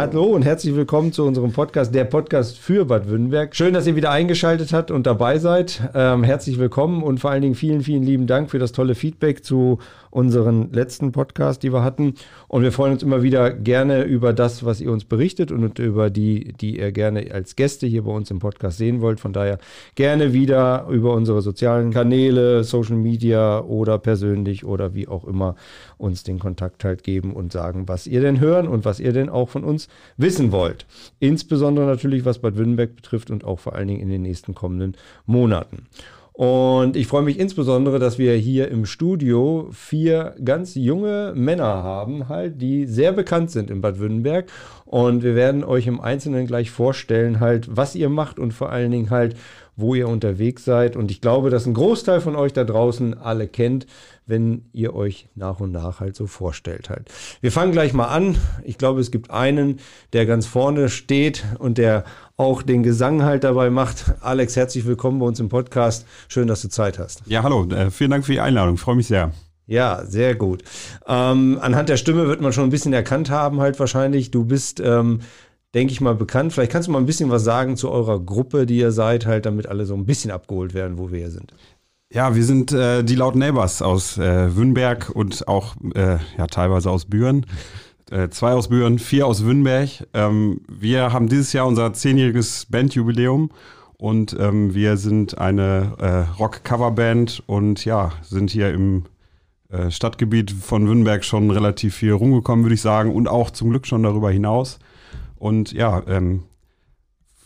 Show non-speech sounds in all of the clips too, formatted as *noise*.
Hallo und herzlich willkommen zu unserem Podcast, der Podcast für Bad Württemberg. Schön, dass ihr wieder eingeschaltet habt und dabei seid. Ähm, herzlich willkommen und vor allen Dingen vielen, vielen lieben Dank für das tolle Feedback zu unseren letzten Podcast, die wir hatten. Und wir freuen uns immer wieder gerne über das, was ihr uns berichtet und über die, die ihr gerne als Gäste hier bei uns im Podcast sehen wollt. Von daher gerne wieder über unsere sozialen Kanäle, Social Media oder persönlich oder wie auch immer uns den Kontakt halt geben und sagen, was ihr denn hören und was ihr denn auch von uns wissen wollt. Insbesondere natürlich, was Bad Württemberg betrifft und auch vor allen Dingen in den nächsten kommenden Monaten. Und ich freue mich insbesondere, dass wir hier im Studio vier ganz junge Männer haben, halt, die sehr bekannt sind in Bad Württemberg. Und wir werden euch im Einzelnen gleich vorstellen, halt, was ihr macht und vor allen Dingen halt, wo ihr unterwegs seid. Und ich glaube, dass ein Großteil von euch da draußen alle kennt, wenn ihr euch nach und nach halt so vorstellt halt. Wir fangen gleich mal an. Ich glaube, es gibt einen, der ganz vorne steht und der auch den Gesang halt dabei macht. Alex, herzlich willkommen bei uns im Podcast. Schön, dass du Zeit hast. Ja, hallo. Äh, vielen Dank für die Einladung. freue mich sehr. Ja, sehr gut. Ähm, anhand der Stimme wird man schon ein bisschen erkannt haben, halt wahrscheinlich. Du bist, ähm, denke ich mal, bekannt. Vielleicht kannst du mal ein bisschen was sagen zu eurer Gruppe, die ihr seid, halt, damit alle so ein bisschen abgeholt werden, wo wir hier sind. Ja, wir sind äh, die Loud Neighbors aus äh, Wünnberg und auch äh, ja, teilweise aus Büren. Äh, zwei aus Büren, vier aus Wünnberg. Ähm, wir haben dieses Jahr unser zehnjähriges Bandjubiläum und ähm, wir sind eine äh, Rock-Coverband und ja, sind hier im äh, Stadtgebiet von Wünnberg schon relativ viel rumgekommen, würde ich sagen, und auch zum Glück schon darüber hinaus. Und ja, ähm, äh,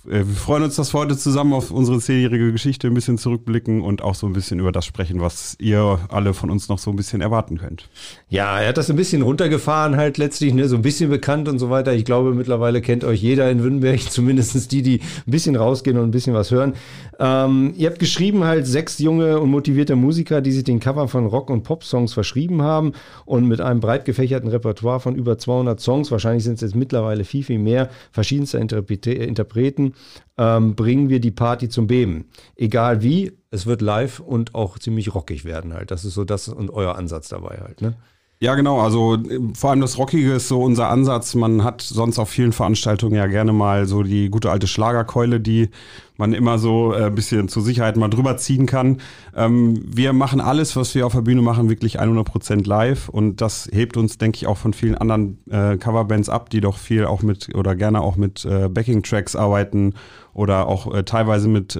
wir freuen uns, dass wir heute zusammen auf unsere zehnjährige Geschichte ein bisschen zurückblicken und auch so ein bisschen über das sprechen, was ihr alle von uns noch so ein bisschen erwarten könnt. Ja, er hat das ein bisschen runtergefahren, halt letztlich, ne, so ein bisschen bekannt und so weiter. Ich glaube, mittlerweile kennt euch jeder in Württemberg, *laughs* zumindest die, die ein bisschen rausgehen und ein bisschen was hören. Ähm, ihr habt geschrieben halt sechs junge und motivierte Musiker, die sich den Cover von Rock- und Pop-Songs verschrieben haben und mit einem breit gefächerten Repertoire von über 200 Songs, wahrscheinlich sind es jetzt mittlerweile viel, viel mehr, verschiedenster Interpreten, ähm, bringen wir die Party zum Beben. Egal wie, es wird live und auch ziemlich rockig werden halt. Das ist so das und euer Ansatz dabei halt, ne? Ja, genau. Also vor allem das Rockige ist so unser Ansatz. Man hat sonst auf vielen Veranstaltungen ja gerne mal so die gute alte Schlagerkeule, die man immer so ein äh, bisschen zur Sicherheit mal drüber ziehen kann. Ähm, wir machen alles, was wir auf der Bühne machen, wirklich 100% live und das hebt uns, denke ich, auch von vielen anderen äh, Coverbands ab, die doch viel auch mit oder gerne auch mit äh, Backing-Tracks arbeiten oder auch teilweise mit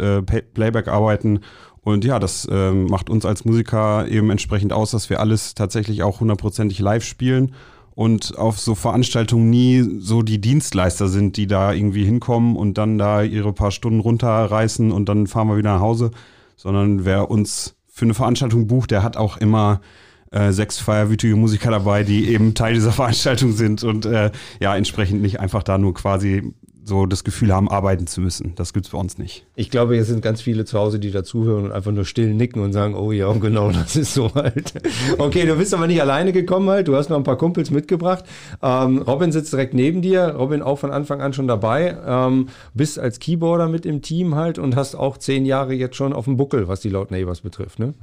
Playback arbeiten. Und ja, das äh, macht uns als Musiker eben entsprechend aus, dass wir alles tatsächlich auch hundertprozentig live spielen und auf so Veranstaltungen nie so die Dienstleister sind, die da irgendwie hinkommen und dann da ihre paar Stunden runterreißen und dann fahren wir wieder nach Hause, sondern wer uns für eine Veranstaltung bucht, der hat auch immer äh, sechs feierwütige Musiker dabei, die eben Teil dieser *laughs* Veranstaltung sind und äh, ja, entsprechend nicht einfach da nur quasi so das Gefühl haben, arbeiten zu müssen. Das gibt es bei uns nicht. Ich glaube, hier sind ganz viele zu Hause, die dazuhören und einfach nur still nicken und sagen, oh ja, genau, *laughs* das ist so halt. Okay, du bist aber nicht alleine gekommen halt. Du hast noch ein paar Kumpels mitgebracht. Ähm, Robin sitzt direkt neben dir. Robin auch von Anfang an schon dabei. Ähm, bist als Keyboarder mit im Team halt und hast auch zehn Jahre jetzt schon auf dem Buckel, was die Loud Neighbors betrifft, ne?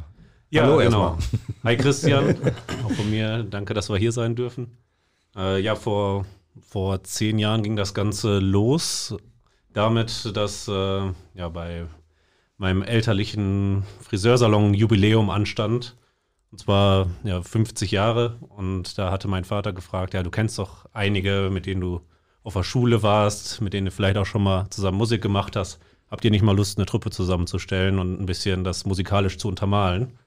Ja, Hallo genau. Hi Christian, *laughs* auch von mir. Danke, dass wir hier sein dürfen. Äh, ja, vor vor zehn Jahren ging das Ganze los damit, dass äh, ja bei meinem elterlichen Friseursalon ein Jubiläum anstand. Und zwar ja, 50 Jahre. Und da hatte mein Vater gefragt, ja, du kennst doch einige, mit denen du auf der Schule warst, mit denen du vielleicht auch schon mal zusammen Musik gemacht hast. Habt ihr nicht mal Lust, eine Truppe zusammenzustellen und ein bisschen das musikalisch zu untermalen?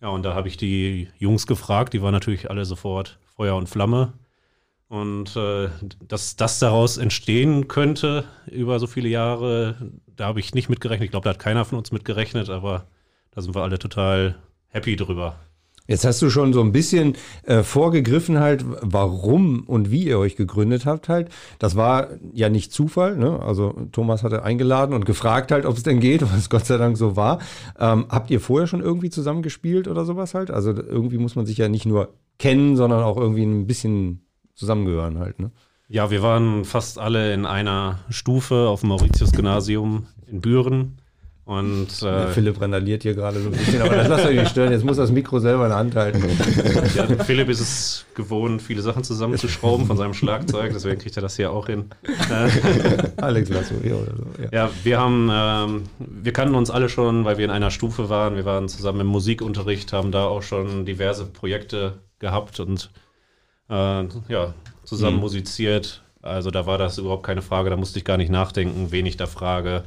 Ja, und da habe ich die Jungs gefragt, die waren natürlich alle sofort Feuer und Flamme. Und äh, dass das daraus entstehen könnte über so viele Jahre, da habe ich nicht mitgerechnet. Ich glaube, da hat keiner von uns mitgerechnet, aber da sind wir alle total happy drüber. Jetzt hast du schon so ein bisschen äh, vorgegriffen halt, warum und wie ihr euch gegründet habt halt. Das war ja nicht Zufall, ne? Also Thomas hatte eingeladen und gefragt halt, ob es denn geht, *laughs* was Gott sei Dank so war. Ähm, habt ihr vorher schon irgendwie zusammengespielt oder sowas halt? Also irgendwie muss man sich ja nicht nur kennen, sondern auch irgendwie ein bisschen zusammengehören halt, ne? Ja, wir waren fast alle in einer Stufe auf dem Mauritius-Gymnasium in Büren. Und, äh, ja, Philipp randaliert hier gerade so ein bisschen, aber das lasst euch nicht stören. Jetzt muss das Mikro selber in der Hand halten. *laughs* Ja, Philipp ist es gewohnt, viele Sachen zusammenzuschrauben von seinem Schlagzeug, deswegen kriegt er das hier auch hin. *laughs* Alex Lasso, hier oder so. Ja, ja wir haben, ähm, wir kannten uns alle schon, weil wir in einer Stufe waren. Wir waren zusammen im Musikunterricht, haben da auch schon diverse Projekte gehabt und äh, ja, zusammen mhm. musiziert. Also da war das überhaupt keine Frage, da musste ich gar nicht nachdenken, wen ich da frage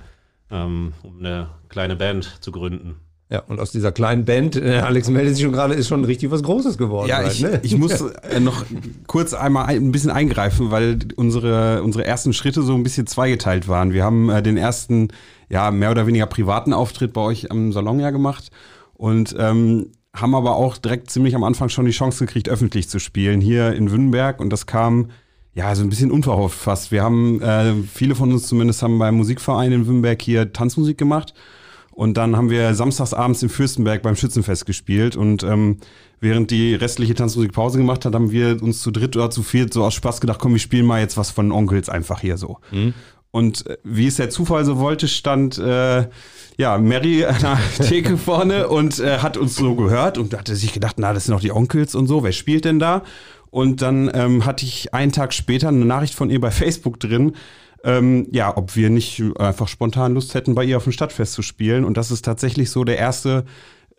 ähm, um eine kleine Band zu gründen. Ja, und aus dieser kleinen Band, äh, Alex meldet sich schon gerade, ist schon richtig was Großes geworden. Ja, halt, ich, ne? ich muss *laughs* äh, noch kurz einmal ein bisschen eingreifen, weil unsere, unsere ersten Schritte so ein bisschen zweigeteilt waren. Wir haben äh, den ersten, ja, mehr oder weniger privaten Auftritt bei euch am Salon ja gemacht und ähm, haben aber auch direkt ziemlich am Anfang schon die Chance gekriegt, öffentlich zu spielen, hier in Wünnenberg. Und das kam ja, so ein bisschen unverhofft fast. Wir haben, äh, viele von uns zumindest haben beim Musikverein in Wimberg hier Tanzmusik gemacht. Und dann haben wir samstagsabends im Fürstenberg beim Schützenfest gespielt. Und ähm, während die restliche Tanzmusik Pause gemacht hat, haben wir uns zu dritt oder zu viert so aus Spaß gedacht, komm, wir spielen mal jetzt was von Onkels einfach hier so. Mhm. Und äh, wie es der Zufall so wollte, stand äh, ja Mary an der *laughs* Theke vorne und äh, hat uns so gehört und hatte sich gedacht, na, das sind doch die Onkels und so, wer spielt denn da? Und dann ähm, hatte ich einen Tag später eine Nachricht von ihr bei Facebook drin, ähm, ja, ob wir nicht einfach spontan Lust hätten, bei ihr auf dem Stadtfest zu spielen. Und das ist tatsächlich so der erste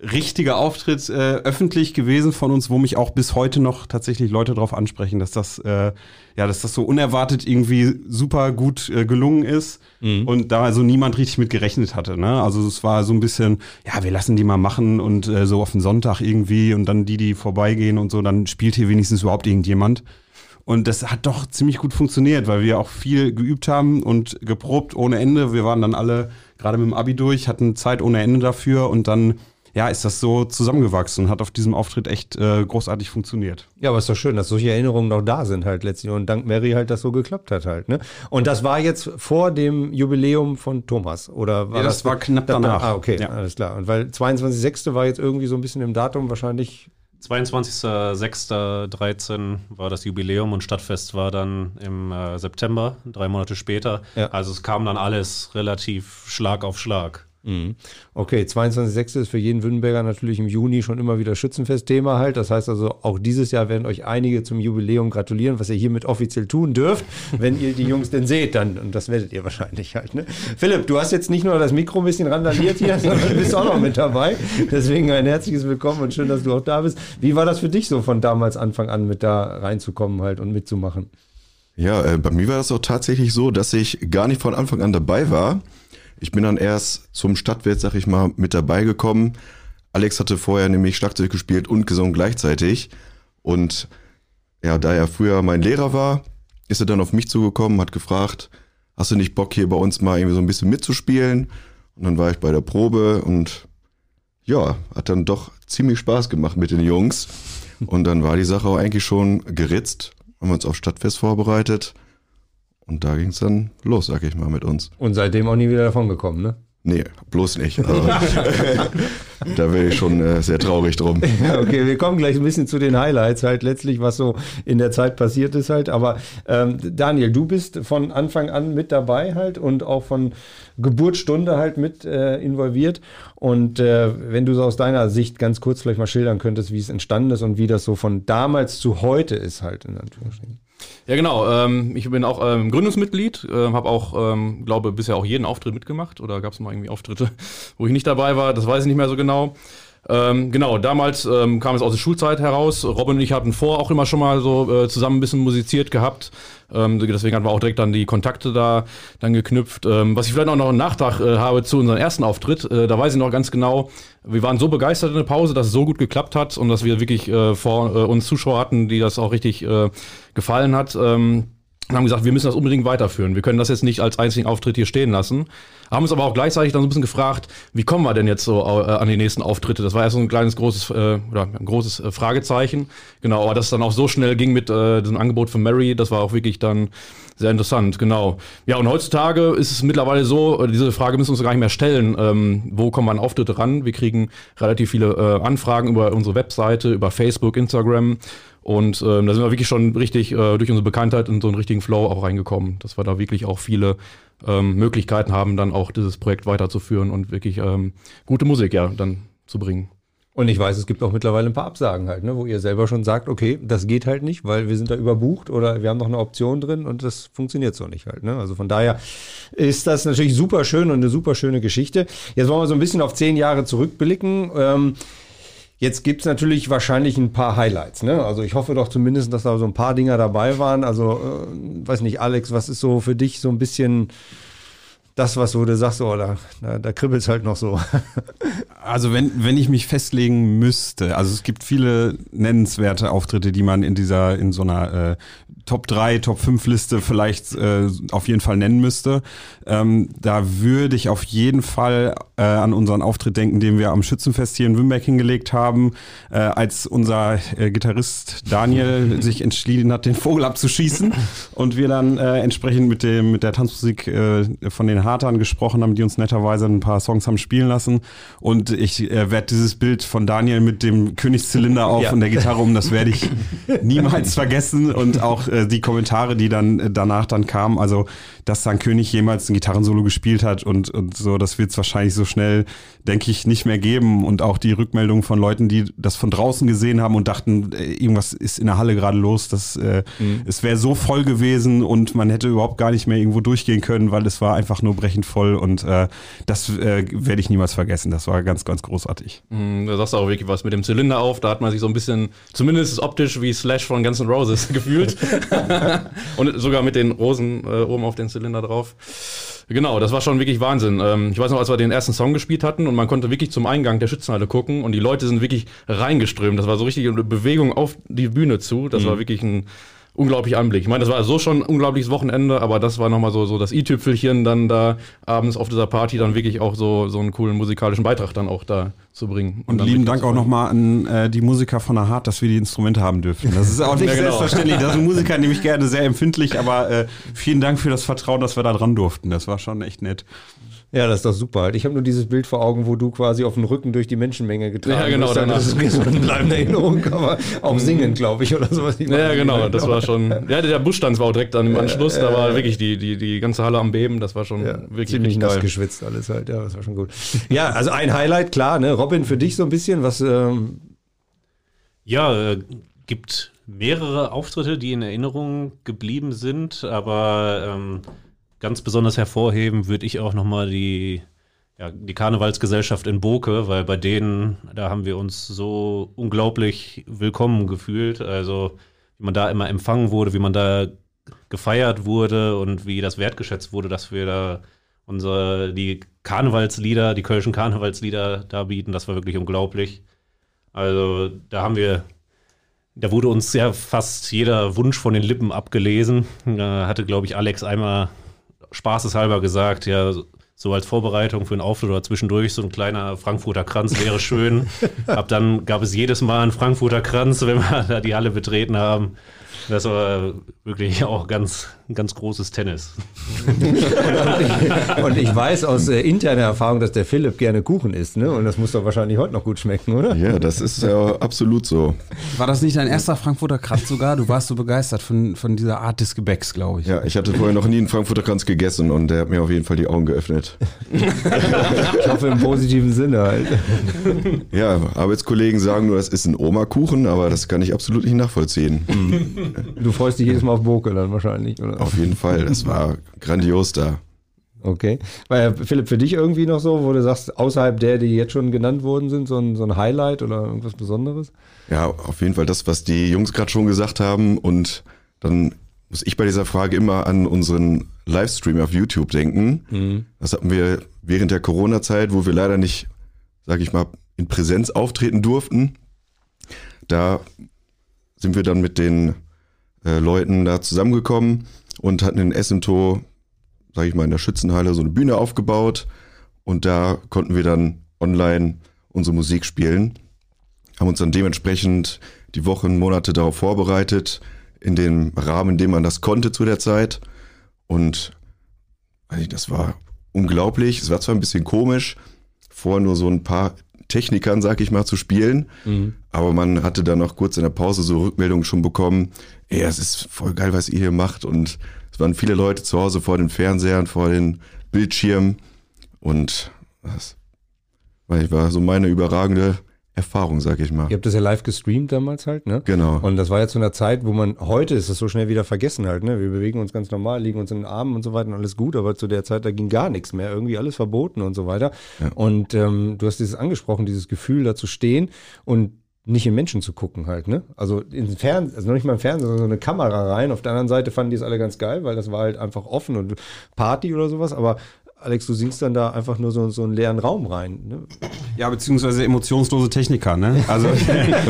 richtiger Auftritt äh, öffentlich gewesen von uns, wo mich auch bis heute noch tatsächlich Leute darauf ansprechen, dass das äh, ja, dass das so unerwartet irgendwie super gut äh, gelungen ist mhm. und da also niemand richtig mit gerechnet hatte. Ne? Also es war so ein bisschen, ja, wir lassen die mal machen und äh, so auf den Sonntag irgendwie und dann die, die vorbeigehen und so, dann spielt hier wenigstens überhaupt irgendjemand. Und das hat doch ziemlich gut funktioniert, weil wir auch viel geübt haben und geprobt ohne Ende. Wir waren dann alle gerade mit dem Abi durch, hatten Zeit ohne Ende dafür und dann ja, ist das so zusammengewachsen und hat auf diesem Auftritt echt äh, großartig funktioniert. Ja, aber ist doch schön, dass solche Erinnerungen noch da sind halt letztlich und dank Mary halt das so geklappt hat halt, ne? Und das war jetzt vor dem Jubiläum von Thomas oder war ja, das, das war knapp danach. Ah, okay, ja. alles klar. Und weil 22.06. war jetzt irgendwie so ein bisschen im Datum wahrscheinlich 22.06.13 war das Jubiläum und Stadtfest war dann im äh, September, drei Monate später. Ja. Also es kam dann alles relativ Schlag auf Schlag. Mhm. Okay, 22.06. ist für jeden Wünnenberger natürlich im Juni schon immer wieder Schützenfest-Thema halt. Das heißt also, auch dieses Jahr werden euch einige zum Jubiläum gratulieren, was ihr hiermit offiziell tun dürft, wenn ihr die Jungs denn seht, dann. Und das werdet ihr wahrscheinlich halt. Ne? Philipp, du hast jetzt nicht nur das Mikro ein bisschen randaliert hier, *laughs* sondern du bist auch noch mit dabei. Deswegen ein herzliches Willkommen und schön, dass du auch da bist. Wie war das für dich so von damals Anfang an mit da reinzukommen halt und mitzumachen? Ja, äh, bei mir war das auch tatsächlich so, dass ich gar nicht von Anfang an dabei war. Ich bin dann erst zum Stadtwert, sag ich mal, mit dabei gekommen. Alex hatte vorher nämlich Schlagzeug gespielt und gesungen gleichzeitig. Und ja, da er früher mein Lehrer war, ist er dann auf mich zugekommen, hat gefragt, hast du nicht Bock hier bei uns mal irgendwie so ein bisschen mitzuspielen? Und dann war ich bei der Probe und ja, hat dann doch ziemlich Spaß gemacht mit den Jungs. Und dann war die Sache auch eigentlich schon geritzt, haben uns auf Stadtfest vorbereitet und da ging es dann los, sag ich mal, mit uns. Und seitdem auch nie wieder davon gekommen, ne? Nee, bloß nicht. Also, *laughs* da wäre ich schon äh, sehr traurig drum. okay, wir kommen gleich ein bisschen zu den Highlights, halt letztlich, was so in der Zeit passiert ist halt. Aber ähm, Daniel, du bist von Anfang an mit dabei halt und auch von Geburtsstunde halt mit äh, involviert. Und äh, wenn du so aus deiner Sicht ganz kurz vielleicht mal schildern könntest, wie es entstanden ist und wie das so von damals zu heute ist halt in Anführungsstrichen. Ja, genau. Ähm, ich bin auch ähm, Gründungsmitglied, äh, habe auch, ähm, glaube bisher auch jeden Auftritt mitgemacht. Oder gab es mal irgendwie Auftritte, *laughs* wo ich nicht dabei war? Das weiß ich nicht mehr so genau. Ähm, genau, damals ähm, kam es aus der Schulzeit heraus. Robin und ich hatten vor auch immer schon mal so äh, zusammen ein bisschen musiziert gehabt. Ähm, deswegen hatten wir auch direkt dann die Kontakte da dann geknüpft. Ähm, was ich vielleicht auch noch einen Nachtrag äh, habe zu unserem ersten Auftritt, äh, da weiß ich noch ganz genau, wir waren so begeistert in der Pause, dass es so gut geklappt hat und dass wir wirklich äh, vor äh, uns Zuschauer hatten, die das auch richtig äh, gefallen hat. Ähm, und haben gesagt, wir müssen das unbedingt weiterführen. Wir können das jetzt nicht als einzigen Auftritt hier stehen lassen. Haben uns aber auch gleichzeitig dann so ein bisschen gefragt, wie kommen wir denn jetzt so äh, an die nächsten Auftritte? Das war erst so ein kleines großes äh, oder ein großes äh, Fragezeichen. Genau, aber dass es dann auch so schnell ging mit äh, diesem Angebot von Mary, das war auch wirklich dann sehr interessant, genau. Ja, und heutzutage ist es mittlerweile so, äh, diese Frage müssen wir uns gar nicht mehr stellen, ähm, wo kommen wir an Auftritte ran? Wir kriegen relativ viele äh, Anfragen über unsere Webseite, über Facebook, Instagram Und ähm, da sind wir wirklich schon richtig äh, durch unsere Bekanntheit in so einen richtigen Flow auch reingekommen, dass wir da wirklich auch viele ähm, Möglichkeiten haben, dann auch dieses Projekt weiterzuführen und wirklich ähm, gute Musik ja dann zu bringen. Und ich weiß, es gibt auch mittlerweile ein paar Absagen halt, ne, wo ihr selber schon sagt, okay, das geht halt nicht, weil wir sind da überbucht oder wir haben noch eine Option drin und das funktioniert so nicht halt. Ne? Also von daher ist das natürlich super schön und eine super schöne Geschichte. Jetzt wollen wir so ein bisschen auf zehn Jahre zurückblicken. Ähm, Jetzt gibt's natürlich wahrscheinlich ein paar Highlights. Ne? Also ich hoffe doch zumindest, dass da so ein paar Dinger dabei waren. Also, äh, weiß nicht, Alex, was ist so für dich so ein bisschen das, was du sagst, oh, da, da, da kribbelt es halt noch so. *laughs* Also wenn, wenn ich mich festlegen müsste, also es gibt viele nennenswerte Auftritte, die man in dieser, in so einer äh, Top 3, Top 5 Liste vielleicht äh, auf jeden Fall nennen müsste. Ähm, da würde ich auf jeden Fall äh, an unseren Auftritt denken, den wir am Schützenfest hier in Wimberg hingelegt haben, äh, als unser äh, Gitarrist Daniel *laughs* sich entschieden hat, den Vogel abzuschießen und wir dann äh, entsprechend mit dem mit der Tanzmusik äh, von den Hartern gesprochen haben, die uns netterweise ein paar Songs haben spielen lassen und ich äh, werde dieses Bild von Daniel mit dem Königszylinder auf Ja. und der Gitarre um, das werde ich *laughs* niemals vergessen und auch äh, die Kommentare, die dann äh, danach dann kamen, also dass dann König jemals ein Gitarrensolo gespielt hat und, und so, das wird es wahrscheinlich so schnell, denke ich, nicht mehr geben und auch die Rückmeldung von Leuten, die das von draußen gesehen haben und dachten, äh, irgendwas ist in der Halle gerade los, das, äh, es wäre so voll gewesen und man hätte überhaupt gar nicht mehr irgendwo durchgehen können, weil es war einfach nur brechend voll und äh, das äh, werde ich niemals vergessen, das war ganz, ganz großartig. Mm, Da sagst du auch wirklich was mit dem Zylinder auf. Da hat man sich so ein bisschen, zumindest optisch wie Slash von Guns N' Roses *laughs* gefühlt. *laughs* Und sogar mit den Rosen äh, oben auf den Zylinder drauf. Genau, das war schon wirklich Wahnsinn. Ähm, ich weiß noch, als wir den ersten Song gespielt hatten und man konnte wirklich zum Eingang der Schützenhalle gucken und die Leute sind wirklich reingeströmt. Das war so richtig eine Bewegung auf die Bühne zu. Das war wirklich ein unglaublicher Anblick. Ich meine, das war so schon ein unglaubliches Wochenende, aber das war nochmal so, so das i-Tüpfelchen dann da abends auf dieser Party dann wirklich auch so, so einen coolen musikalischen Beitrag dann auch da zu bringen. Und dann lieben Dank auch nochmal an äh, die Musiker von der Hart, dass wir die Instrumente haben dürfen. Das ist auch nicht *laughs* Ja, genau. selbstverständlich. Das sind Musiker nämlich gerne sehr empfindlich, aber äh, vielen Dank für das Vertrauen, dass wir da dran durften. Das war schon echt nett. Ja, das ist doch super halt. Ich habe nur dieses Bild vor Augen, wo du quasi auf dem Rücken durch die Menschenmenge getragen Ja, genau, danach. Das ist mir so eine bleibende Erinnerung, aber auch singen, glaube ich, oder sowas. Ich Ja, nicht genau, mehr das war schon. Ja, der Buschtanz war auch direkt dann im Anschluss. Da war wirklich die, die, die ganze Halle am Beben. Das war schon Ja, wirklich ziemlich nass geschwitzt alles halt. Ja, das war schon gut. Ja, also ein Highlight, klar, ne? Robin, für dich so ein bisschen, was ähm, Ja, äh, gibt mehrere Auftritte, die in Erinnerung geblieben sind, aber ähm, ganz besonders hervorheben würde ich auch nochmal die, ja, die Karnevalsgesellschaft in Boke, weil bei denen, da haben wir uns so unglaublich willkommen gefühlt. Also, wie man da immer empfangen wurde, wie man da gefeiert wurde und wie das wertgeschätzt wurde, dass wir da unsere, die Karnevalslieder, die kölschen Karnevalslieder da bieten, das war wirklich unglaublich. Also da haben wir, da wurde uns ja fast jeder Wunsch von den Lippen abgelesen. Da hatte, glaube ich, Alex einmal spaßeshalber gesagt, ja, so als Vorbereitung für einen Auftritt oder zwischendurch so ein kleiner Frankfurter Kranz wäre *laughs* schön. Ab dann gab es jedes Mal einen Frankfurter Kranz, wenn wir da die Halle betreten haben. Das war wirklich auch ganz, ganz großes Tennis. *laughs* und ich weiß aus äh, interner Erfahrung, dass der Philipp gerne Kuchen isst, ne? Und das muss doch wahrscheinlich heute noch gut schmecken, oder? Ja, das ist ja absolut so. War das nicht dein erster Frankfurter Kratz sogar? Du warst so begeistert von, von dieser Art des Gebäcks, glaube ich. Ja, ich hatte vorher noch nie einen Frankfurter Kranz gegessen und der hat mir auf jeden Fall die Augen geöffnet. *laughs* Ich hoffe im positiven Sinne halt. Ja, Arbeitskollegen sagen nur, das ist ein Oma-Kuchen, aber das kann ich absolut nicht nachvollziehen. Du freust dich jedes Mal auf Boke dann wahrscheinlich, oder? Auf jeden Fall, das war grandios da. Okay. Weil Philipp, für dich irgendwie noch so, wo du sagst, außerhalb der, die jetzt schon genannt worden sind, so ein, so ein Highlight oder irgendwas Besonderes? Ja, auf jeden Fall das, was die Jungs gerade schon gesagt haben. Und dann muss ich bei dieser Frage immer an unseren Livestream auf YouTube denken. Das hatten wir während der Corona-Zeit, wo wir leider nicht, sag ich mal, in Präsenz auftreten durften. Da sind wir dann mit den äh, Leuten da zusammengekommen und hatten in Essentow, sag ich mal, in der Schützenhalle so eine Bühne aufgebaut. Und da konnten wir dann online unsere Musik spielen haben uns dann dementsprechend die Wochen, Monate darauf vorbereitet, in dem Rahmen, in dem man das konnte zu der Zeit. Und ich, das war unglaublich. Es war zwar ein bisschen komisch, vorher nur so ein paar Technikern, sag ich mal, zu spielen. Aber man hatte dann noch kurz in der Pause so Rückmeldungen schon bekommen, ey, es ist voll geil, was ihr hier macht. Und es waren viele Leute zu Hause vor den Fernsehern, vor den Bildschirmen. Und das war so meine überragende Erfahrung, sag ich mal. Ihr habt das ja live gestreamt damals halt, ne? Genau. Und das war ja zu einer Zeit, wo man, heute ist das so schnell wieder vergessen halt, ne? Wir bewegen uns ganz normal, liegen uns in den Armen und so weiter und alles gut, aber zu der Zeit, da ging gar nichts mehr, irgendwie alles verboten und so weiter. Ja. Und ähm, du hast dieses angesprochen, dieses Gefühl, da zu stehen und nicht in Menschen zu gucken halt, ne? Also in Fernsehen, also noch nicht mal im Fernsehen, sondern so eine Kamera rein. Auf der anderen Seite fanden die es alle ganz geil, weil das war halt einfach offen und Party oder sowas, aber Alex, du singst dann da einfach nur so, so einen leeren Raum rein. Ne? Ja, beziehungsweise emotionslose Techniker, ne? Also *laughs* habe ich,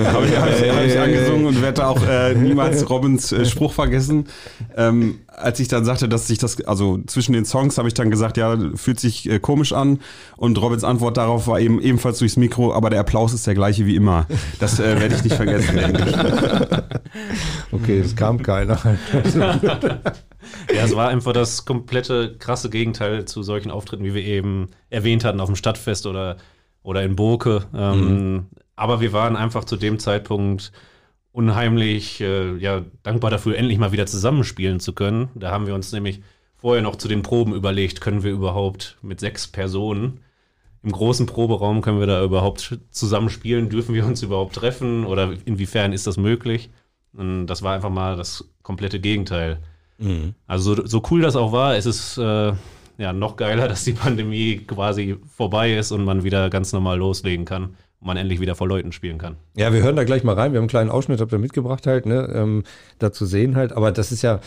hab ich, hab ich angesungen und werde auch äh, niemals Robins äh, Spruch vergessen. Ähm, als ich dann sagte, dass sich das, also zwischen den Songs habe ich dann gesagt, ja, fühlt sich äh, komisch an. Und Robins Antwort darauf war eben ebenfalls durchs Mikro, aber der Applaus ist der gleiche wie immer. Das äh, werde ich nicht vergessen. *laughs* Okay, es kam keiner. *laughs* Ja, es war einfach das komplette krasse Gegenteil zu solchen Auftritten, wie wir eben erwähnt hatten auf dem Stadtfest oder, oder in Burke. Ähm, Aber wir waren einfach zu dem Zeitpunkt unheimlich äh, ja, dankbar dafür, endlich mal wieder zusammenspielen zu können. Da haben wir uns nämlich vorher noch zu den Proben überlegt, können wir überhaupt mit sechs Personen im großen Proberaum, können wir da überhaupt zusammenspielen? Dürfen wir uns überhaupt treffen oder inwiefern ist das möglich? Und das war einfach mal das komplette Gegenteil. Also so, so cool das auch war, es ist äh, ja noch geiler, *laughs* dass die Pandemie quasi vorbei ist und man wieder ganz normal loslegen kann und man endlich wieder vor Leuten spielen kann. Ja, wir hören da gleich mal rein. Wir haben einen kleinen Ausschnitt, habt ihr mitgebracht halt, ne, ähm, da zu sehen halt. Aber das ist ja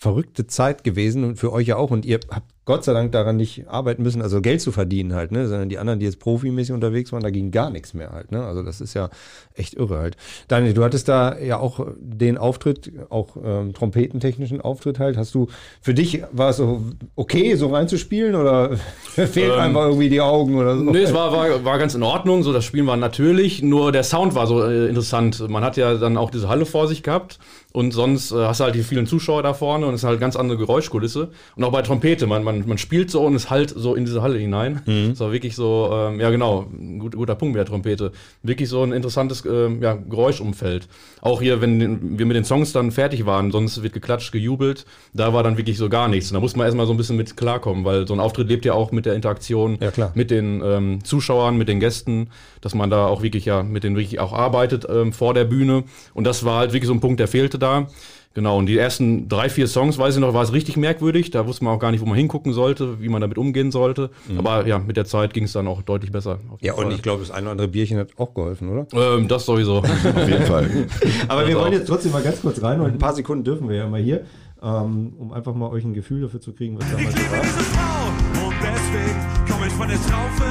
verrückte Zeit gewesen und für euch ja auch. Und ihr habt Gott sei Dank daran nicht arbeiten müssen, also Geld zu verdienen halt, ne, sondern die anderen, die jetzt profimäßig unterwegs waren, da ging gar nichts mehr halt, ne. Also das ist ja echt irre halt. Daniel, du hattest da ja auch den Auftritt, auch ähm, trompetentechnischen Auftritt halt. Hast du, für dich war es so okay, so reinzuspielen oder *laughs* fehlt Ähm, einfach irgendwie die Augen oder so? Nee, es war, war, war ganz in Ordnung, so das Spielen war natürlich, nur der Sound war so äh, interessant. Man hat ja dann auch diese Halle vor sich gehabt und sonst äh, hast du halt die vielen Zuschauer da vorne und es ist halt ganz andere Geräuschkulisse. Und auch bei Trompete, man, man, man spielt so und es halt so in diese Halle hinein. Das war wirklich so, ähm, ja genau, ein gut, guter Punkt mit der Trompete. Wirklich so ein interessantes ähm, ja, Geräuschumfeld. Auch hier, wenn wir mit den Songs dann fertig waren, sonst wird geklatscht, gejubelt, da war dann wirklich so gar nichts. Und da muss man erstmal so ein bisschen mit klarkommen, weil so ein Auftritt lebt ja auch mit der Interaktion Ja, klar. mit den ähm, Zuschauern, mit den Gästen, dass man da auch wirklich ja mit denen wirklich auch arbeitet ähm, vor der Bühne. Und das war halt wirklich so ein Punkt, der fehlte da. Genau, und die ersten drei, vier Songs, weiß ich noch, war es richtig merkwürdig. Da wusste man auch gar nicht, wo man hingucken sollte, wie man damit umgehen sollte. Aber ja, mit der Zeit ging es dann auch deutlich besser. Ja, und Fall. ich glaube, das eine oder andere Bierchen hat auch geholfen, oder? ähm, das sowieso. *laughs* Auf jeden Fall. Aber wir Das wollen jetzt trotzdem mal ganz kurz rein und ein paar Sekunden dürfen wir ja mal hier, ähm, um einfach mal euch ein Gefühl dafür zu kriegen, was Ich damals liebe war. diese Frau und deswegen komm ich von der Traufe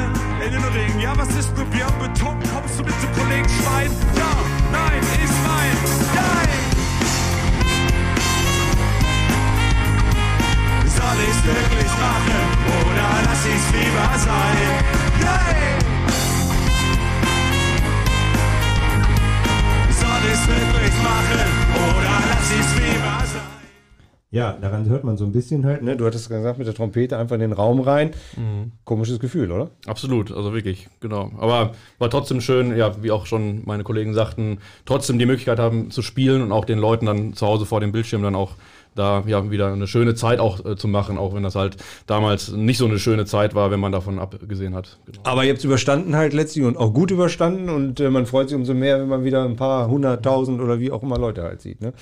in den Ring. Ja, was ist mit Bier und betrunken? Kommst du mit zum Kollegen Schwein? Ja, nein, ist ich's wirklich machen oder lass ich's lieber sein? Nein! Soll ich's wirklich machen oder lass ich's lieber sein? Ja, daran hört man so ein bisschen halt, ne? Du hattest gesagt, mit der Trompete einfach in den Raum rein. Komisches Gefühl, oder? Absolut, also wirklich, genau. Aber war trotzdem schön, ja, wie auch schon meine Kollegen sagten, trotzdem die Möglichkeit haben zu spielen und auch den Leuten dann zu Hause vor dem Bildschirm dann auch da ja wieder eine schöne Zeit auch äh, zu machen, auch wenn das halt damals nicht so eine schöne Zeit war, wenn man davon abgesehen hat. Genau. Aber ihr habt es überstanden halt letztlich und auch gut überstanden und äh, man freut sich umso mehr, wenn man wieder ein paar hunderttausend oder wie auch immer Leute halt sieht, ne?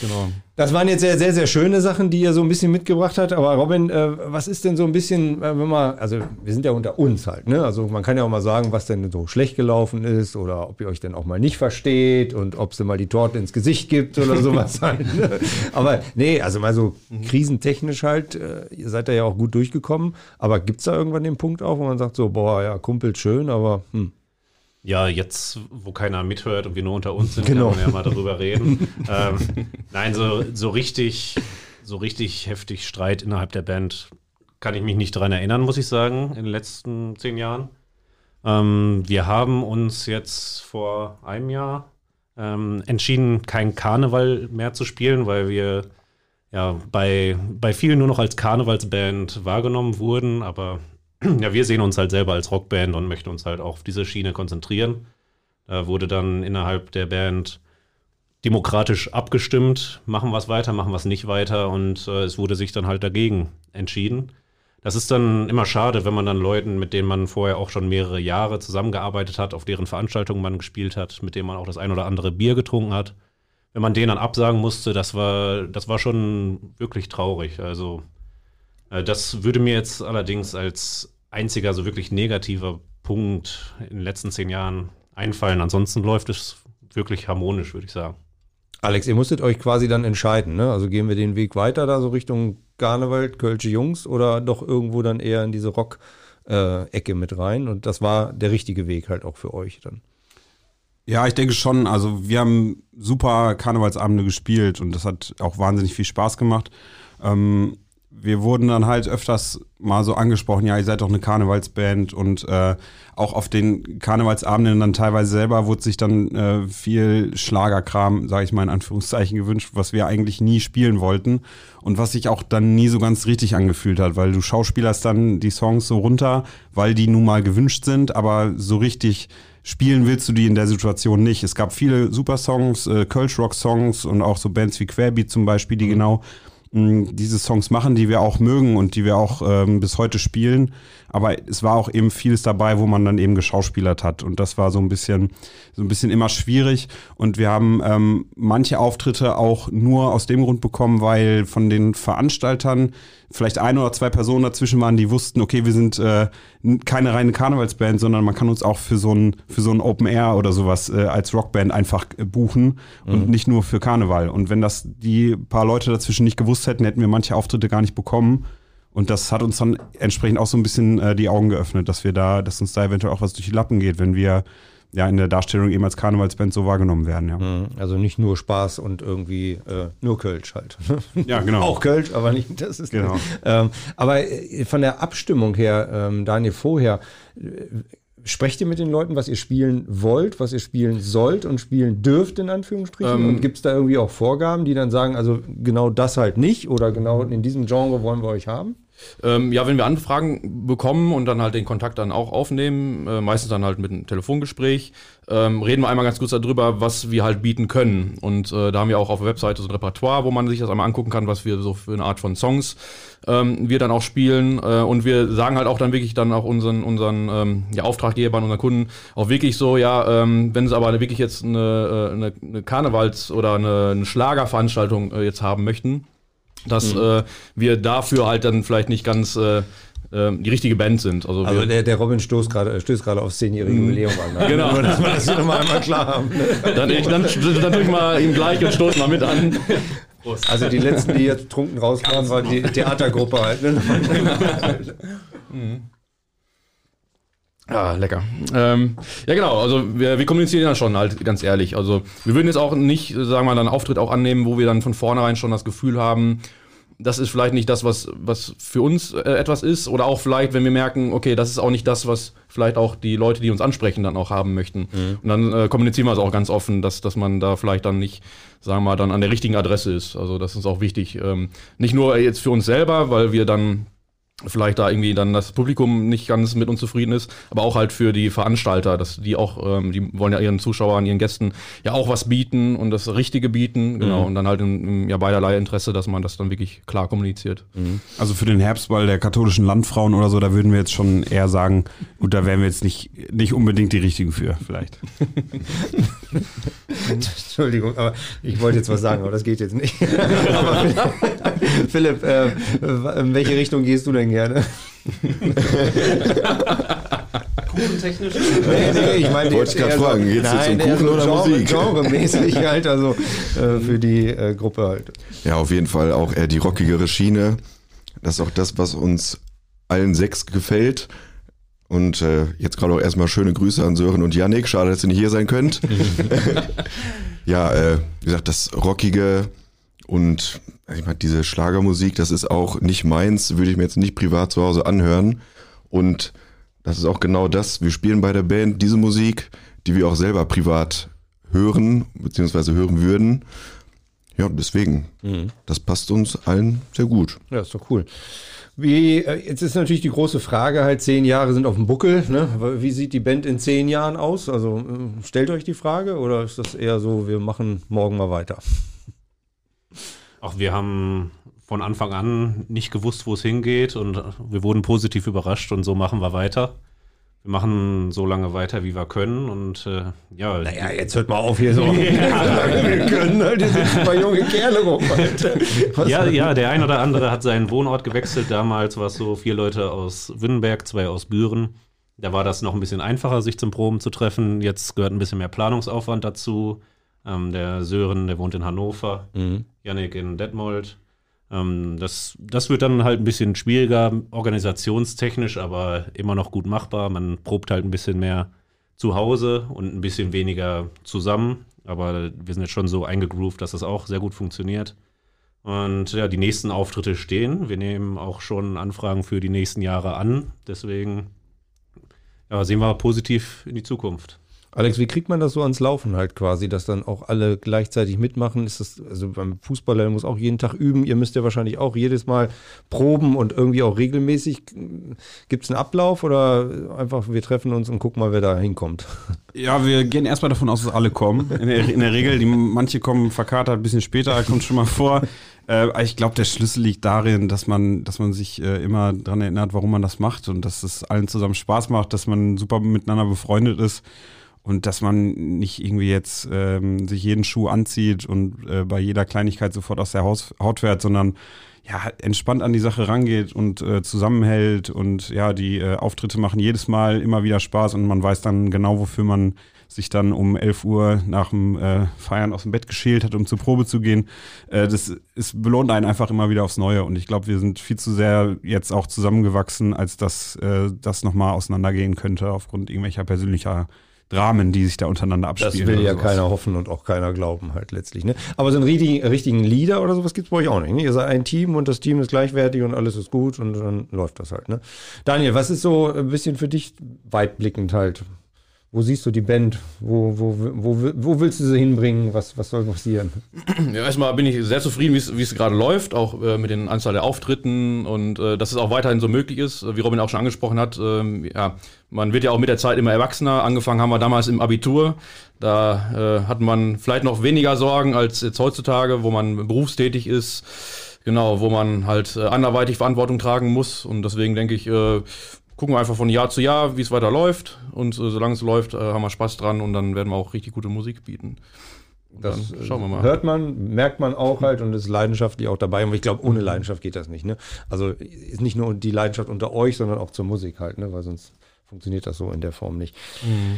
Genau. Das waren jetzt sehr, sehr, sehr schöne Sachen, die ihr so ein bisschen mitgebracht habt. Aber Robin, äh, was ist denn so ein bisschen, äh, wenn man, also wir sind ja unter uns halt, ne? Also man kann ja auch mal sagen, was denn so schlecht gelaufen ist oder ob ihr euch denn auch mal nicht versteht und ob es denn mal die Torte ins Gesicht gibt oder sowas *laughs* halt. Ne? Aber nee, also mal so krisentechnisch halt, äh, ihr seid da ja auch gut durchgekommen. Aber gibt es da irgendwann den Punkt auch, wo man sagt so, boah, ja, Kumpel schön, aber hm. Ja, jetzt, wo keiner mithört und wir nur unter uns sind, Genau. kann man ja mal darüber reden. *laughs* ähm, nein, so, so richtig, so richtig heftig Streit innerhalb der Band kann ich mich nicht daran erinnern, muss ich sagen, in den letzten zehn Jahren. Ähm, wir haben uns jetzt vor einem Jahr ähm, entschieden, kein Karneval mehr zu spielen, weil wir ja bei, bei vielen nur noch als Karnevalsband wahrgenommen wurden, aber *clears throat* ja, wir sehen uns halt selber als Rockband und möchten uns halt auch auf diese Schiene konzentrieren. Da wurde dann innerhalb der Band demokratisch abgestimmt, machen es weiter, machen es nicht weiter und äh, es wurde sich dann halt dagegen entschieden. Das ist dann immer schade, wenn man dann Leuten, mit denen man vorher auch schon mehrere Jahre zusammengearbeitet hat, auf deren Veranstaltungen man gespielt hat, mit denen man auch das ein oder andere Bier getrunken hat, wenn man denen dann absagen musste, das war, das war schon wirklich traurig. Also das würde mir jetzt allerdings als einziger so wirklich negativer Punkt in den letzten zehn Jahren einfallen. Ansonsten läuft es wirklich harmonisch, würde ich sagen. Alex, ihr musstet euch quasi dann entscheiden, ne? Also gehen wir den Weg weiter da so Richtung Garnewald, Kölsche Jungs oder doch irgendwo dann eher in diese Rock-Ecke mit rein? Und das war der richtige Weg halt auch für euch dann. Ja, ich denke schon. Also wir haben super Karnevalsabende gespielt und das hat auch wahnsinnig viel Spaß gemacht. Ähm, wir wurden dann halt öfters mal so angesprochen, ja, ihr seid doch eine Karnevalsband und äh, auch auf den Karnevalsabenden dann teilweise selber wurde sich dann äh, viel Schlagerkram, sage ich mal in Anführungszeichen, gewünscht, was wir eigentlich nie spielen wollten und was sich auch dann nie so ganz richtig angefühlt hat, weil du schauspielerst dann die Songs so runter, weil die nun mal gewünscht sind, aber so richtig spielen willst du die in der Situation nicht. Es gab viele super Songs, äh, Kölsch-Rock-Songs und auch so Bands wie Querbeat zum Beispiel, die mhm. Genau diese Songs machen, die wir auch mögen und die wir auch ähm, bis heute spielen. Aber es war auch eben vieles dabei, wo man dann eben geschauspielert hat. Und das war so ein bisschen, so ein bisschen immer schwierig. Und wir haben ähm, manche Auftritte auch nur aus dem Grund bekommen, weil von den Veranstaltern vielleicht ein oder zwei Personen dazwischen waren, die wussten, okay, wir sind äh, keine reine Karnevalsband, sondern man kann uns auch für so ein, für so ein Open Air oder sowas äh, als Rockband einfach äh, buchen und mhm. nicht nur für Karneval. Und wenn das die paar Leute dazwischen nicht gewusst hätten, hätten wir manche Auftritte gar nicht bekommen. Und das hat uns dann entsprechend auch so ein bisschen äh, die Augen geöffnet, dass wir da, dass uns da eventuell auch was durch die Lappen geht, wenn wir ja in der Darstellung eben als Karnevalsband so wahrgenommen werden. Ja. Mhm. Also nicht nur Spaß und irgendwie äh, nur Kölsch halt. *laughs* Ja, genau. Auch Kölsch, aber nicht, das ist genau. Ähm, aber äh, von der Abstimmung her, ähm, Daniel, vorher, äh, sprecht ihr mit den Leuten, was ihr spielen wollt, was ihr spielen sollt und spielen dürft, in Anführungsstrichen? Ähm, und gibt es da irgendwie auch Vorgaben, die dann sagen, also genau das halt nicht oder genau in diesem Genre wollen wir euch haben? Ähm, ja, wenn wir Anfragen bekommen und dann halt den Kontakt dann auch aufnehmen, äh, meistens dann halt mit einem Telefongespräch, ähm, reden wir einmal ganz kurz darüber, was wir halt bieten können. Und äh, da haben wir auch auf der Webseite so ein Repertoire, wo man sich das einmal angucken kann, was wir so für eine Art von Songs ähm, wir dann auch spielen. Äh, und wir sagen halt auch dann wirklich dann auch unseren, unseren ähm, ja, Auftraggebern, unseren Kunden auch wirklich so, ja, ähm, wenn sie aber wirklich jetzt eine, äh, eine, eine Karnevals- oder eine, eine Schlagerveranstaltung äh, jetzt haben möchten, dass mhm. äh, wir dafür halt dann vielleicht nicht ganz äh, äh die richtige Band sind. Also, also der, der Robin stößt gerade stößt gerade aufs zehnjährige mhm. Jubiläum an. Ne? Genau. Nur, dass wir das hier nochmal einmal klar haben. Ne? Dann, ich, dann, dann tue ich mal ihm gleich und stoße mal mit an. Also die letzten, die jetzt trunken rauskamen, war die Theatergruppe halt. Ne? mhm. *laughs* Ah, lecker. Ähm, ja, genau. Also wir, wir kommunizieren ja schon halt ganz ehrlich. Also wir würden jetzt auch nicht, sagen wir mal, einen Auftritt auch annehmen, wo wir dann von vornherein schon das Gefühl haben, das ist vielleicht nicht das, was, was für uns äh, etwas ist. Oder auch vielleicht, wenn wir merken, okay, das ist auch nicht das, was vielleicht auch die Leute, die uns ansprechen, dann auch haben möchten. Mhm. Und dann äh, kommunizieren wir es auch ganz offen, dass, dass man da vielleicht dann nicht, sagen wir mal, dann an der richtigen Adresse ist. Also das ist auch wichtig. Ähm, nicht nur jetzt für uns selber, weil wir dann vielleicht da irgendwie dann das Publikum nicht ganz mit uns zufrieden ist, aber auch halt für die Veranstalter, dass die auch, ähm, die wollen ja ihren Zuschauern, ihren Gästen ja auch was bieten und das Richtige bieten, genau, mhm. und dann halt im, im, ja beiderlei Interesse, dass man das dann wirklich klar kommuniziert. Mhm. Also für den Herbstball der katholischen Landfrauen oder so, da würden wir jetzt schon eher sagen, gut, da wären wir jetzt nicht, nicht unbedingt die richtigen für, vielleicht. *laughs* *laughs* Entschuldigung, aber ich wollte jetzt was sagen, aber das geht jetzt nicht. *laughs* Philipp, äh, in welche Richtung gehst du denn gerne? *laughs* Kuchentechnisch? Nee, nee, ich meine, wollte ich gerade fragen, geht es jetzt um Kuchen oder Genre, Musik? Genremäßig halt, also äh, für die äh, Gruppe halt. Ja, auf jeden Fall auch eher die rockigere Schiene. Das ist auch das, was uns allen sechs gefällt. Und äh, jetzt gerade auch erstmal schöne Grüße an Sören und Yannick. Schade, dass ihr nicht hier sein könnt. *laughs* *laughs* ja, äh, wie gesagt, das Rockige und ich meine, diese Schlagermusik, das ist auch nicht meins, würde ich mir jetzt nicht privat zu Hause anhören. Und das ist auch genau das. Wir spielen bei der Band diese Musik, die wir auch selber privat hören, beziehungsweise hören würden. ja, deswegen, das passt uns allen sehr gut. Ja, ist doch cool. Wie, äh, jetzt ist natürlich die große Frage halt, zehn Jahre sind auf dem Buckel, ne? Wie sieht die Band in zehn Jahren aus? Also äh, stellt euch die Frage oder ist das eher so, wir machen morgen mal weiter? Auch wir haben von Anfang an nicht gewusst, wo es hingeht und wir wurden positiv überrascht und so machen wir weiter. Wir machen so lange weiter, wie wir können und äh, ja. Naja, jetzt hört mal auf hier so. *laughs* wir können halt, hier sitzen zwei junge Kerle rum. Ja, ja, der ein oder andere hat seinen Wohnort gewechselt. Damals war es so vier Leute aus Wünnenberg, zwei aus Büren. Da war das noch ein bisschen einfacher, sich zum Proben zu treffen. Jetzt gehört ein bisschen mehr Planungsaufwand dazu. Ähm, der Sören, der wohnt in Hannover, Yannick in Detmold. Ähm, das, das wird dann halt ein bisschen schwieriger, organisationstechnisch, aber immer noch gut machbar. Man probt halt ein bisschen mehr zu Hause und ein bisschen weniger zusammen. Aber wir sind jetzt schon so eingegroovt, dass das auch sehr gut funktioniert. Und ja, die nächsten Auftritte stehen. Wir nehmen auch schon Anfragen für die nächsten Jahre an. Deswegen ja, sehen wir positiv in die Zukunft. Alex, wie kriegt man das so ans Laufen halt quasi, dass dann auch alle gleichzeitig mitmachen? Ist das, also beim Fußballer muss auch jeden Tag üben. Ihr müsst ja wahrscheinlich auch jedes Mal proben und irgendwie auch regelmäßig. Gibt es einen Ablauf oder einfach wir treffen uns und gucken mal, wer da hinkommt? *laughs* Ja, wir gehen erstmal davon aus, dass alle kommen. In der, in der Regel, die, manche kommen verkatert ein bisschen später, kommt schon mal vor. Äh, ich glaube, der Schlüssel liegt darin, dass man, dass man sich äh, immer daran erinnert, warum man das macht und dass es allen zusammen Spaß macht, dass man super miteinander befreundet ist und dass man nicht irgendwie jetzt ähm, sich jeden Schuh anzieht und äh, bei jeder Kleinigkeit sofort aus der Haus, Haut fährt, sondern ja, entspannt an die Sache rangeht und äh, zusammenhält und ja, die äh, Auftritte machen jedes Mal immer wieder Spaß und man weiß dann genau, wofür man sich dann um 11 Uhr nach dem äh, Feiern aus dem Bett geschält hat, um zur Probe zu gehen. Äh, das ist, belohnt einen einfach immer wieder aufs Neue und ich glaube, wir sind viel zu sehr jetzt auch zusammengewachsen, als dass äh, das nochmal auseinandergehen könnte aufgrund irgendwelcher persönlicher Dramen, die sich da untereinander Das abspielen. will oder ja sowas. keiner hoffen und auch keiner glauben halt letztlich. Ne? Aber so einen richtigen, richtigen Leader oder sowas gibt es bei euch auch nicht. Ne? Ihr seid ein Team und das Team ist gleichwertig und alles ist gut und dann läuft das halt. Ne? Daniel, was ist so ein bisschen für dich weitblickend halt? Wo siehst du die Band? Wo, wo, wo, wo willst du sie hinbringen? Was, was soll passieren? Ja, erstmal bin ich sehr zufrieden, wie es- gerade läuft, auch äh, mit den Anzahl der Auftritten und äh, dass es auch weiterhin so möglich ist, wie Robin auch schon angesprochen hat. Ähm, ja, man wird ja auch mit der Zeit immer erwachsener. Angefangen haben wir damals im Abitur. Da äh, hat man vielleicht noch weniger Sorgen als jetzt heutzutage, wo man berufstätig ist. Genau, wo man halt äh, anderweitig Verantwortung tragen muss. Und deswegen denke ich, äh, gucken wir einfach von Jahr zu Jahr, wie es weiter läuft. Und äh, solange es läuft, äh, haben wir Spaß dran und dann werden wir auch richtig gute Musik bieten. Und Das dann schauen wir mal. hört man, merkt man auch halt und ist leidenschaftlich auch dabei. Und ich glaube, ohne Leidenschaft geht das nicht. Ne? Also ist nicht nur die Leidenschaft unter euch, sondern auch zur Musik halt, ne? weil sonst funktioniert das so in der Form nicht.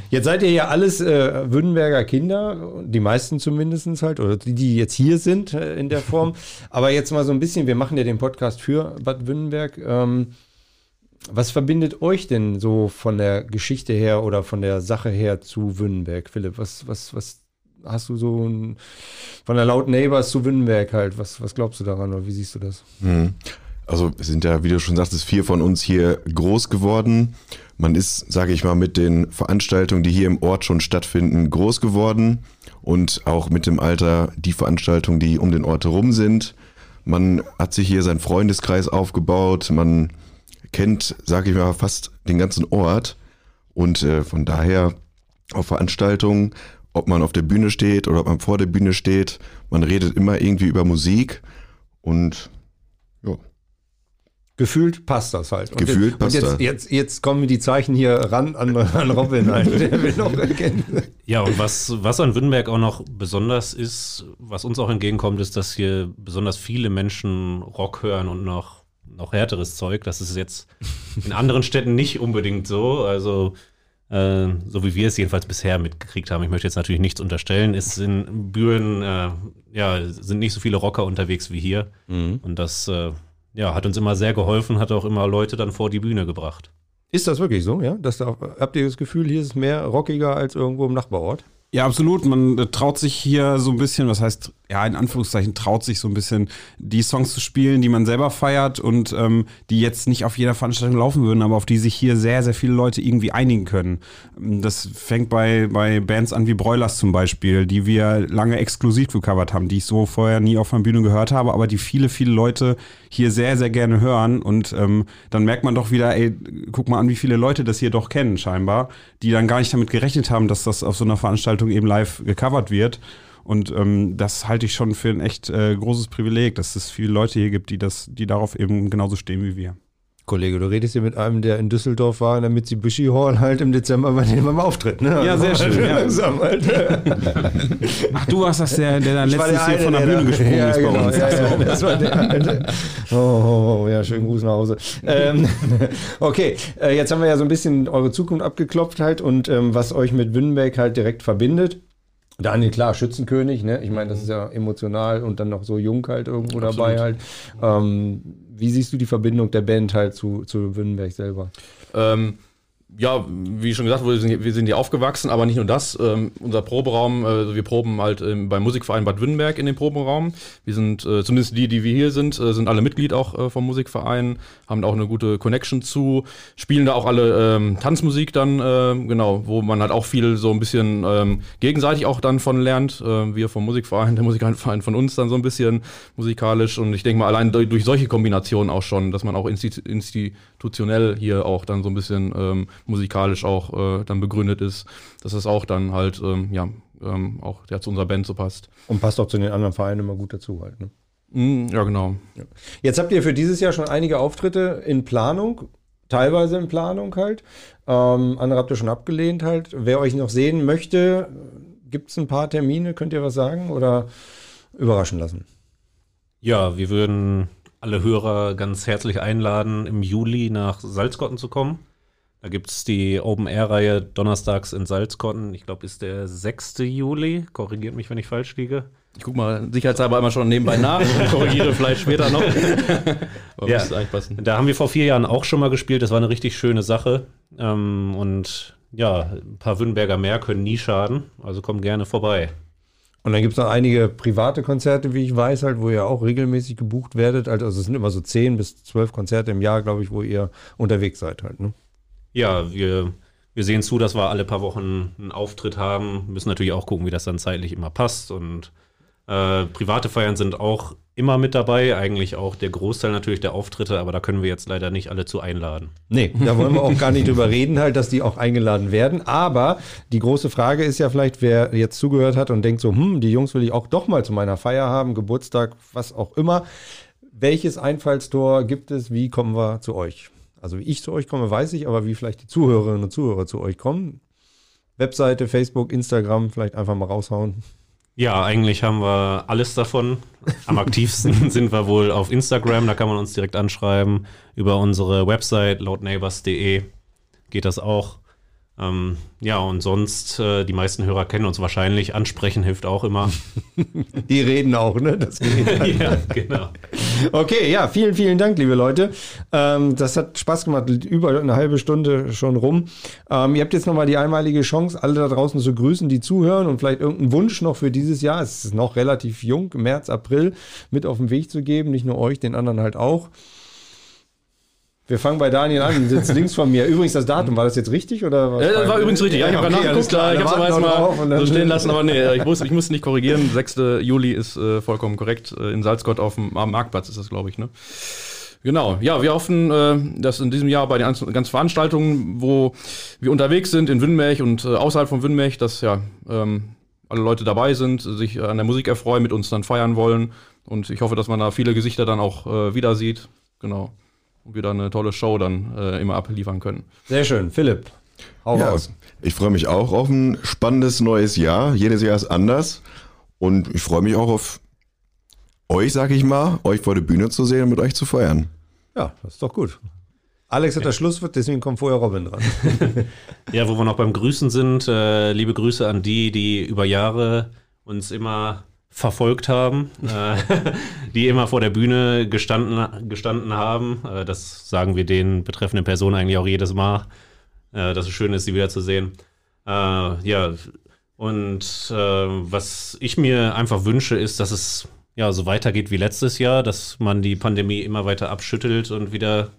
Jetzt seid ihr ja alles äh, Württemberger Kinder, die meisten zumindest halt, oder die, die jetzt hier sind äh, in der Form. *laughs* Aber jetzt mal so ein bisschen, wir machen ja den Podcast für Bad Württemberg. Ähm, was verbindet euch denn so von der Geschichte her oder von der Sache her zu Württemberg, Philipp? Was, was, was hast du so ein, von der Laut Neighbors zu Württemberg halt? Was, was glaubst du daran oder wie siehst du das? Mhm. Also sind ja, wie du schon sagtest, vier von uns hier groß geworden. Man ist, sage ich mal, mit den Veranstaltungen, die hier im Ort schon stattfinden, groß geworden und auch mit dem Alter die Veranstaltungen, die um den Ort herum sind. Man hat sich hier seinen Freundeskreis aufgebaut, man kennt, sage ich mal, fast den ganzen Ort und äh, von daher auf Veranstaltungen, ob man auf der Bühne steht oder ob man vor der Bühne steht, man redet immer irgendwie über Musik und ja. Gefühlt passt das halt. Und Gefühlt jetzt, passt und jetzt, das. Jetzt, jetzt kommen die Zeichen hier ran an, an Robin halt. *laughs* Der will noch erkennen. Ja, und was, was an Württemberg auch noch besonders ist, was uns auch entgegenkommt, ist, dass hier besonders viele Menschen Rock hören und noch, noch härteres Zeug. Das ist jetzt in anderen Städten nicht unbedingt so. Also, äh, so wie wir es jedenfalls bisher mitgekriegt haben. Ich möchte jetzt natürlich nichts unterstellen. Ist in Büren, äh, ja, sind nicht so viele Rocker unterwegs wie hier. Und das, äh, ja, hat uns immer sehr geholfen, hat auch immer Leute dann vor die Bühne gebracht. Ist das wirklich so, ja? Dass da, habt ihr das Gefühl, hier ist es mehr rockiger als irgendwo im Nachbarort? Ja, absolut. Man traut sich hier so ein bisschen, was heißt ja, in Anführungszeichen traut sich so ein bisschen, die Songs zu spielen, die man selber feiert und ähm, die jetzt nicht auf jeder Veranstaltung laufen würden, aber auf die sich hier sehr, sehr viele Leute irgendwie einigen können. Das fängt bei, bei Bands an wie Broilers zum Beispiel, die wir lange exklusiv gecovert haben, die ich so vorher nie auf einer Bühne gehört habe, aber die viele, viele Leute hier sehr, sehr gerne hören und ähm, dann merkt man doch wieder, ey, guck mal an, wie viele Leute das hier doch kennen scheinbar, die dann gar nicht damit gerechnet haben, dass das auf so einer Veranstaltung eben live gecovert wird. Und ähm, das halte ich schon für ein echt äh, großes Privileg, dass es viele Leute hier gibt, die das, die darauf eben genauso stehen wie wir. Kollege, du redest hier mit einem, der in Düsseldorf war, in der Mitsubishi Hall halt im Dezember bei dem beim Auftritt. Ne? Ja, sehr schön. Ja. Langsam, halt. Ach, du warst das, der, der dann Ich letztes der Jahr von der eine, Bühne gesprungen ja, ist bei genau, uns. Ja, ja, das war der eine. Oh, oh, oh, ja, schönen Gruß nach Hause. Ähm, *laughs* okay, äh, jetzt haben wir ja so ein bisschen eure Zukunft abgeklopft halt und ähm, was euch mit Wünnenberg halt direkt verbindet. Daniel, klar, Schützenkönig, ne? Ich meine, das ist ja emotional und dann noch so jung halt irgendwo dabei halt. Ähm, wie siehst du die Verbindung der Band halt zu, zu Wünnenberg selber? Ähm, ja, wie schon gesagt, wir sind, wir sind hier aufgewachsen, aber nicht nur das. Ähm, unser Proberaum, äh, wir proben halt ähm, beim Musikverein Bad Württemberg in dem Proberaum. Wir sind, äh, zumindest die, die wir hier sind, äh, sind alle Mitglied auch äh, vom Musikverein, haben da auch eine gute Connection zu, spielen da auch alle ähm, Tanzmusik dann, äh, genau, wo man halt auch viel so ein bisschen ähm, gegenseitig auch dann von lernt. Äh, wir vom Musikverein, *laughs* der Musikverein von uns dann so ein bisschen musikalisch und ich denke mal allein durch, solche Kombinationen auch schon, dass man auch institu institutionell hier auch dann so ein bisschen ähm, musikalisch auch äh, dann begründet ist, dass das auch dann halt ähm, ja ähm, auch ja, zu unserer Band so passt. Und passt auch zu den anderen Vereinen immer gut dazu halt. Ne? Mm, ja genau. Jetzt habt ihr für dieses Jahr schon einige Auftritte in Planung, teilweise in Planung halt. Ähm, andere habt ihr schon abgelehnt halt. Wer euch noch sehen möchte, gibt es ein paar Termine, könnt ihr was sagen oder überraschen lassen? Ja, wir würden alle Hörer ganz herzlich einladen, im Juli nach Salzgotten zu kommen. Da gibt es die Open-Air-Reihe donnerstags in Salzgotten. Ich glaube, ist der 6. Juli. Korrigiert mich, wenn ich falsch liege. Ich guck mal sicherheitshalber einmal schon nebenbei nach und *laughs* korrigiere vielleicht später noch. *laughs* Aber Ja. Da haben wir vor vier Jahren auch schon mal gespielt. Das war eine richtig schöne Sache. Ähm, und ja, ein paar Wünnberger mehr können nie schaden. Also kommt gerne vorbei. Und dann gibt es noch einige private Konzerte, wie ich weiß, halt, wo ihr auch regelmäßig gebucht werdet. Also es sind immer so zehn bis zwölf Konzerte im Jahr, glaube ich, wo ihr unterwegs seid halt. Ne? Ja, wir, wir sehen zu, dass wir alle paar Wochen einen Auftritt haben. Müssen natürlich auch gucken, wie das dann zeitlich immer passt. Und äh, private Feiern sind auch immer mit dabei. Eigentlich auch der Großteil natürlich der Auftritte, aber da können wir jetzt leider nicht alle zu einladen. Nee, da wollen wir auch gar nicht drüber reden, halt, dass die auch eingeladen werden. Aber die große Frage ist ja vielleicht, wer jetzt zugehört hat und denkt so, hm, die Jungs will ich auch doch mal zu meiner Feier haben, Geburtstag, was auch immer. Welches Einfallstor gibt es? Wie kommen wir zu euch? Also wie ich zu euch komme, weiß ich, aber wie vielleicht die Zuhörerinnen und Zuhörer zu euch kommen. Webseite, Facebook, Instagram, vielleicht einfach mal raushauen. Ja, eigentlich haben wir alles davon. Am *laughs* aktivsten sind wir wohl auf Instagram, da kann man uns direkt anschreiben. Über unsere Website loudneighbors.de geht das auch. Ähm, ja, und sonst, äh, die meisten Hörer kennen uns wahrscheinlich. Ansprechen hilft auch immer. *laughs* Die reden auch, ne? Das geht. *laughs* ja, genau. Okay, ja, vielen, vielen Dank, liebe Leute. Ähm, das hat Spaß gemacht, über eine halbe Stunde schon rum. Ähm, ihr habt jetzt nochmal die einmalige Chance, alle da draußen zu grüßen, die zuhören und vielleicht irgendeinen Wunsch noch für dieses Jahr, es ist noch relativ jung, März, April, mit auf den Weg zu geben. Nicht nur euch, den anderen halt auch. Wir fangen bei Daniel an, sitzt *laughs* links von mir. Übrigens, das Datum, war das jetzt richtig? Oder was? Ja, das war übrigens richtig. Ja, ich habe okay, nachgeguckt, klar. ich habe es aber erstmal so stehen lassen, aber nee, *laughs* ich muss, ich muss nicht korrigieren. 6. Juli ist äh, vollkommen korrekt. Äh, in Salzgott auf dem am Marktplatz ist das, glaube ich, ne? Genau, ja, wir hoffen, äh, dass in diesem Jahr bei den ganzen ganzen Veranstaltungen, wo wir unterwegs sind, in Wünnmech und äh, außerhalb von Wünnmech, dass ja ähm, alle Leute dabei sind, sich an der Musik erfreuen, mit uns dann feiern wollen. Und ich hoffe, dass man da viele Gesichter dann auch äh, wieder sieht. Genau. Und wir dann eine tolle Show dann äh, immer abliefern können. Sehr schön. Philipp, hau Ja, raus. ich freue mich auch auf ein spannendes neues Jahr. Jedes Jahr ist anders. Und ich freue mich auch auf euch, sag ich mal, euch vor der Bühne zu sehen und mit euch zu feiern. Ja, das ist doch gut. Alex hat das Schlusswort, deswegen kommt vorher Robin dran. *laughs* Ja, wo wir noch beim Grüßen sind, äh, liebe Grüße an die, die über Jahre uns immer verfolgt haben, äh, *laughs* die immer vor der Bühne gestanden, gestanden haben. Äh, das sagen wir den betreffenden Personen eigentlich auch jedes Mal, äh, dass es schön ist, sie wiederzusehen. Äh, ja, Und was ich mir einfach wünsche, ist, dass es ja so weitergeht wie letztes Jahr, dass man die Pandemie immer weiter abschüttelt und wieder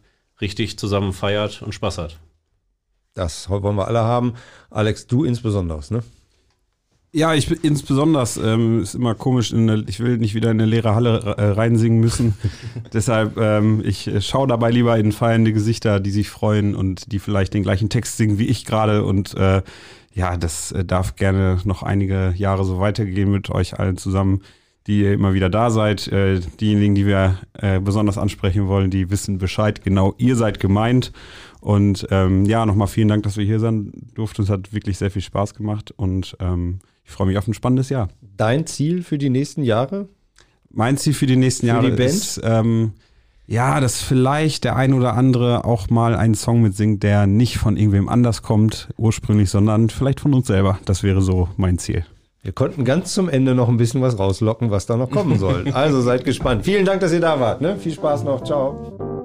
richtig zusammen feiert und Spaß hat. Das wollen wir alle haben. Alex, du insbesondere, ne? Ja, ich bin insbesondere, ähm, ist immer komisch, eine, ich will nicht wieder in eine leere Halle äh, reinsingen müssen. *laughs* Deshalb, ähm, ich äh, schaue dabei lieber in feiernde Gesichter, die sich freuen und die vielleicht den gleichen Text singen wie ich gerade. Und äh, ja, das äh, darf gerne noch einige Jahre so weitergehen mit euch allen zusammen, die ihr immer wieder da seid. Äh, diejenigen, die wir äh, besonders ansprechen wollen, die wissen Bescheid. Genau, ihr seid gemeint. Und ähm, ja, nochmal vielen Dank, dass wir hier sein durften. Es hat wirklich sehr viel Spaß gemacht und ähm, ich freue mich auf ein spannendes Jahr. Dein Ziel für die nächsten Jahre? Mein Ziel für die nächsten Für Jahre die Band? ist, ähm, ja, dass vielleicht der ein oder andere auch mal einen Song mitsingt, der nicht von irgendwem anders kommt, ursprünglich, sondern vielleicht von uns selber. Das wäre so mein Ziel. Wir konnten ganz zum Ende noch ein bisschen was rauslocken, was da noch kommen soll. *laughs* Also seid gespannt. Vielen Dank, dass ihr da wart. Ne? Viel Spaß noch. Ciao.